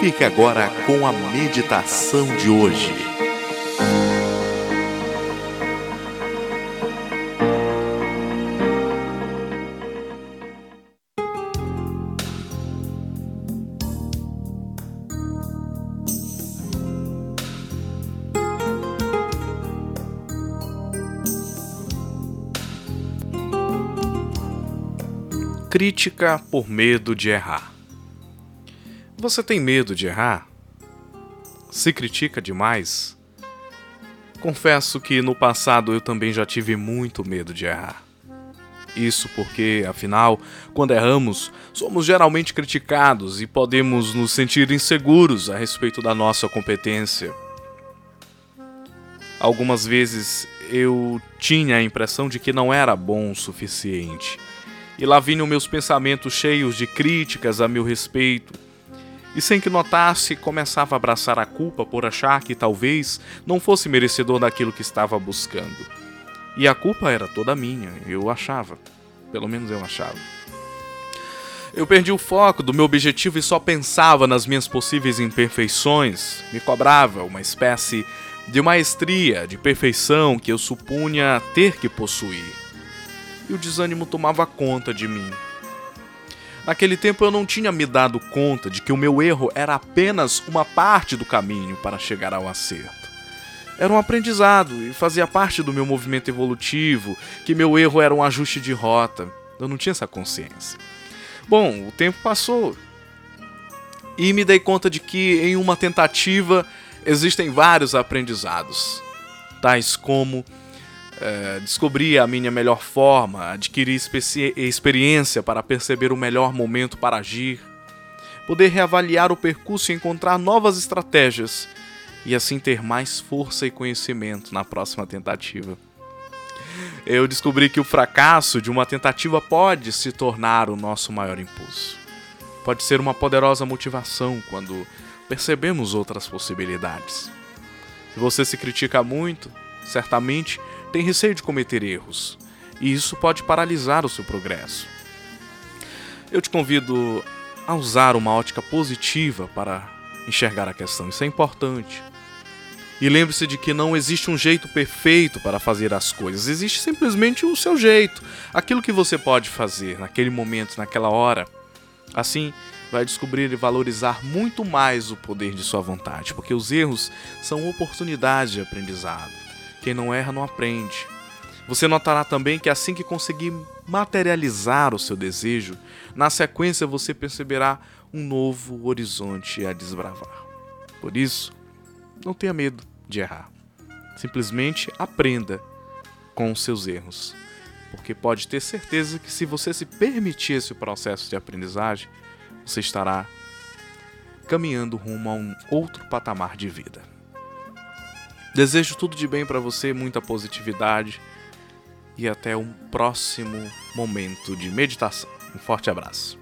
Fique agora com a meditação de hoje. Crítica por medo de errar. Você tem medo de errar? Se critica demais? Confesso que no passado eu também já tive muito medo de errar. Isso porque, afinal, quando erramos, somos geralmente criticados e podemos nos sentir inseguros a respeito da nossa competência. Algumas vezes eu tinha a impressão de que não era bom o suficiente e lá vinham meus pensamentos cheios de críticas a meu respeito. E sem que notasse, começava a abraçar a culpa por achar que talvez não fosse merecedor daquilo que estava buscando. E a culpa era toda minha, eu achava. Pelo menos eu achava. Eu perdi o foco do meu objetivo e só pensava nas minhas possíveis imperfeições. Me cobrava uma espécie de maestria, de perfeição que eu supunha ter que possuir e o desânimo tomava conta de mim. Naquele tempo eu não tinha me dado conta de que o meu erro era apenas uma parte do caminho para chegar ao acerto. Era um aprendizado e fazia parte do meu movimento evolutivo, que meu erro era um ajuste de rota. Eu não tinha essa consciência. Bom, o tempo passou e me dei conta de que em uma tentativa existem vários aprendizados, tais como é, descobrir a minha melhor forma, adquirir experiência para perceber o melhor momento para agir, poder reavaliar o percurso e encontrar novas estratégias, e assim ter mais força e conhecimento na próxima tentativa. Eu descobri que o fracasso de uma tentativa pode se tornar o nosso maior impulso. Pode ser uma poderosa motivação quando percebemos outras possibilidades. Se você se critica muito, certamente tem receio de cometer erros, e isso pode paralisar o seu progresso. Eu te convido a usar uma ótica positiva para enxergar a questão, isso é importante. E lembre-se de que não existe um jeito perfeito para fazer as coisas, existe simplesmente o seu jeito, aquilo que você pode fazer naquele momento, naquela hora. Assim, vai descobrir e valorizar muito mais o poder de sua vontade, porque os erros são oportunidades de aprendizado. Quem não erra não aprende. Você notará também que assim que conseguir materializar o seu desejo, na sequência você perceberá um novo horizonte a desbravar. Por isso, não tenha medo de errar. Simplesmente aprenda com os seus erros. Porque pode ter certeza que se você se permitir esse processo de aprendizagem, você estará caminhando rumo a um outro patamar de vida. Desejo tudo de bem para você, muita positividade e até um próximo momento de meditação. Um forte abraço.